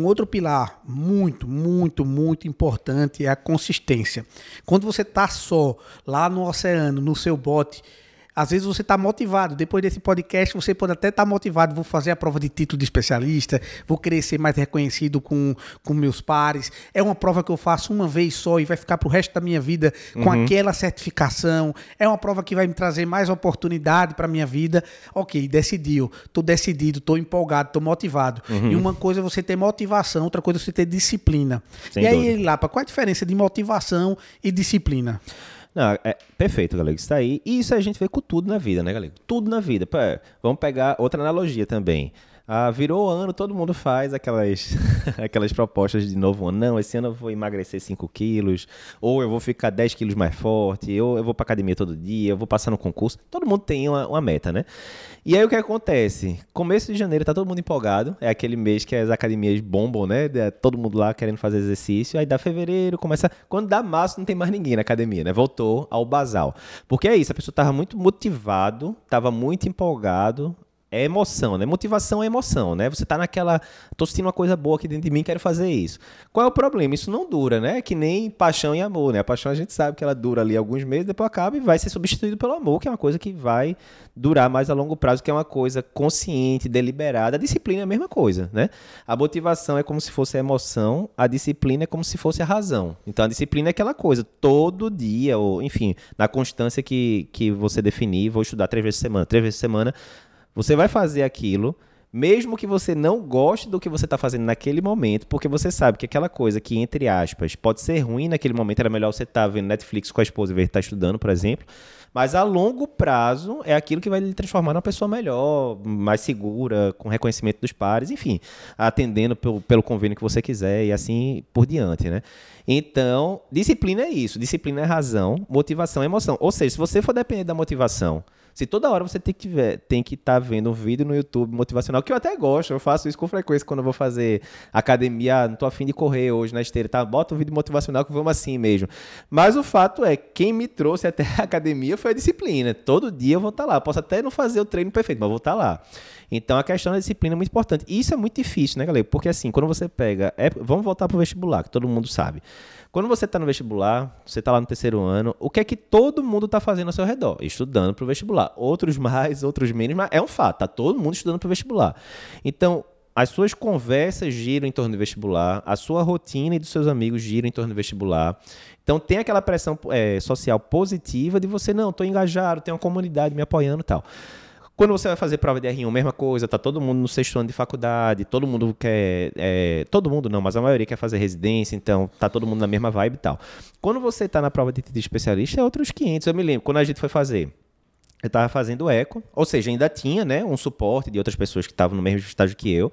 Um outro pilar muito, muito, muito importante é a consistência. Quando você está só lá no oceano, no seu bote, às vezes você está motivado. Depois desse podcast, você pode até estar tá motivado. Vou fazer a prova de título de especialista, vou querer ser mais reconhecido com, com meus pares. É uma prova que eu faço uma vez só e vai ficar para o resto da minha vida com uhum. aquela certificação. É uma prova que vai me trazer mais oportunidade para minha vida. Ok, decidiu. Estou decidido, estou empolgado, estou motivado. Uhum. E uma coisa é você ter motivação, outra coisa é você ter disciplina. Sem e aí, Lapa, qual a diferença de motivação e disciplina? Não, é perfeito, galera. Isso aí. E isso a gente vê com tudo na vida, né, galera? Tudo na vida. Pé, vamos pegar outra analogia também. Ah, virou ano, todo mundo faz aquelas, aquelas propostas de novo ano. Não, esse ano eu vou emagrecer 5 quilos, ou eu vou ficar 10 quilos mais forte, ou eu vou pra academia todo dia, eu vou passar no concurso. Todo mundo tem uma, uma meta, né? E aí o que acontece? Começo de janeiro tá todo mundo empolgado, é aquele mês que as academias bombam, né? Todo mundo lá querendo fazer exercício. Aí dá fevereiro, começa. Quando dá março, não tem mais ninguém na academia, né? Voltou ao basal. Porque é isso, a pessoa tava muito motivado, tava muito empolgado, é emoção, né? Motivação é emoção, né? Você tá naquela. tô sentindo uma coisa boa aqui dentro de mim, quero fazer isso. Qual é o problema? Isso não dura, né? Que nem paixão e amor, né? A paixão a gente sabe que ela dura ali alguns meses, depois acaba e vai ser substituído pelo amor, que é uma coisa que vai durar mais a longo prazo, que é uma coisa consciente, deliberada. A disciplina é a mesma coisa, né? A motivação é como se fosse a emoção, a disciplina é como se fosse a razão. Então a disciplina é aquela coisa, todo dia, ou enfim, na constância que, que você definir, vou estudar três vezes por semana, três vezes por semana você vai fazer aquilo, mesmo que você não goste do que você está fazendo naquele momento, porque você sabe que aquela coisa que, entre aspas, pode ser ruim naquele momento, era melhor você estar tá vendo Netflix com a esposa e ver estar tá estudando, por exemplo. Mas a longo prazo é aquilo que vai lhe transformar numa pessoa melhor, mais segura, com reconhecimento dos pares, enfim, atendendo pelo, pelo convênio que você quiser e assim por diante, né? Então, disciplina é isso, disciplina é razão, motivação é emoção. Ou seja, se você for depender da motivação se toda hora você tem que tem que estar tá vendo um vídeo no YouTube motivacional, que eu até gosto, eu faço isso com frequência quando eu vou fazer academia, não tô afim de correr hoje na esteira, tá? Bota um vídeo motivacional que vamos assim mesmo. Mas o fato é, quem me trouxe até a academia foi a disciplina. Todo dia eu vou estar tá lá. Posso até não fazer o treino perfeito, mas vou estar tá lá. Então a questão da disciplina é muito importante. E isso é muito difícil, né, galera? Porque assim, quando você pega. É, vamos voltar pro vestibular, que todo mundo sabe. Quando você está no vestibular, você está lá no terceiro ano, o que é que todo mundo está fazendo ao seu redor? Estudando para o vestibular. Outros mais, outros menos, mas é um fato, está todo mundo estudando para o vestibular. Então, as suas conversas giram em torno do vestibular, a sua rotina e dos seus amigos giram em torno do vestibular. Então tem aquela pressão é, social positiva de você, não, estou engajado, tem uma comunidade me apoiando e tal. Quando você vai fazer prova de R1, mesma coisa, tá todo mundo no sexto ano de faculdade, todo mundo quer. É, todo mundo não, mas a maioria quer fazer residência, então tá todo mundo na mesma vibe e tal. Quando você tá na prova de, especialista, é outros 500. Eu me lembro, quando a gente foi fazer. Eu estava fazendo eco, ou seja, ainda tinha né, um suporte de outras pessoas que estavam no mesmo estágio que eu.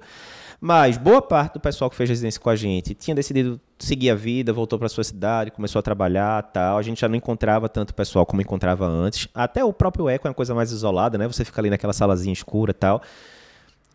Mas boa parte do pessoal que fez residência com a gente tinha decidido seguir a vida, voltou para sua cidade, começou a trabalhar, tal. A gente já não encontrava tanto pessoal como encontrava antes. Até o próprio eco é uma coisa mais isolada, né? Você fica ali naquela salazinha escura, tal.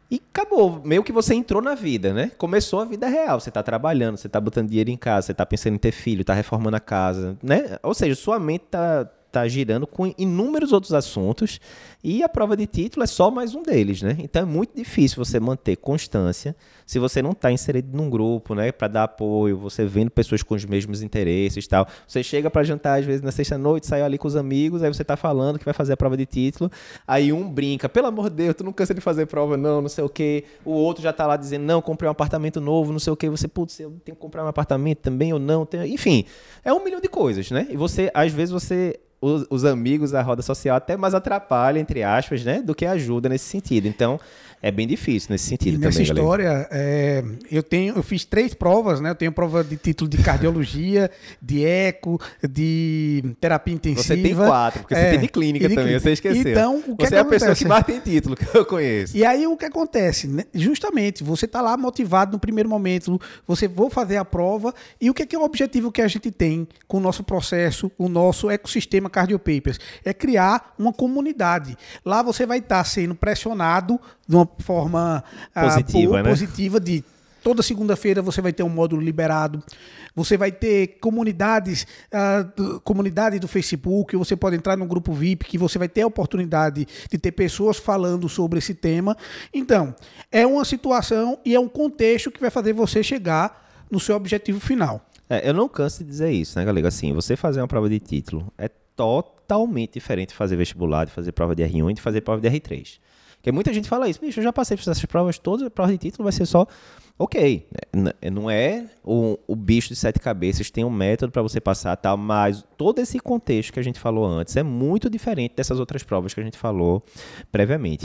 E acabou, meio que você entrou na vida, né? Começou a vida real. Você está trabalhando, você está botando dinheiro em casa, você está pensando em ter filho, está reformando a casa, né? Ou seja, sua mente está tá girando com inúmeros outros assuntos e a prova de título é só mais um deles, né? Então é muito difícil você manter constância se você não está inserido num grupo, né, para dar apoio, você vendo pessoas com os mesmos interesses, tal. Você chega para jantar às vezes na sexta noite, sai ali com os amigos, aí você está falando que vai fazer a prova de título, aí um brinca, pelo amor de Deus, tu não cansa de fazer prova não, não sei o quê. O outro já está lá dizendo, não, comprei um apartamento novo, não sei o quê. Você, putz, eu tenho que comprar um apartamento também ou não, enfim, é um milhão de coisas, né? E você, às vezes você os, os, amigos, a roda social até mais atrapalha, entre aspas, né? Do que ajuda nesse sentido. Então, é bem difícil nesse sentido e também, Nessa história, é, eu tenho, eu fiz três provas, né? Eu tenho prova de título de cardiologia, de eco, de terapia intensiva. Você tem quatro, porque é, você tem de clínica de também, clínica. você esqueceu. Então, o que Você é, a pessoa que mais tem título que eu conheço. E aí o que acontece? Né? Justamente, você está lá motivado no primeiro momento, você vou fazer a prova, e o que é, que é o objetivo que a gente tem com o nosso processo, o nosso ecossistema Cardiopapers? É criar uma comunidade. Lá você vai estar tá sendo pressionado de uma forma positiva, ah, né? positiva de Toda segunda-feira você vai ter um módulo liberado. Você vai ter comunidades, uh, comunidade do Facebook. Você pode entrar no grupo VIP que você vai ter a oportunidade de ter pessoas falando sobre esse tema. Então, é uma situação e é um contexto que vai fazer você chegar no seu objetivo final. É, eu não canso de dizer isso, né, galera? Assim, você fazer uma prova de título é totalmente diferente de fazer vestibular, de fazer prova de R1 e de fazer prova de R3. Porque muita gente fala isso, bicho, eu já passei por essas provas todas, a prova de título vai ser só ok, né, não é o, o bicho de sete cabeças, tem um método para você passar, tal, mas todo esse contexto que a gente falou antes é muito diferente dessas outras provas que a gente falou previamente.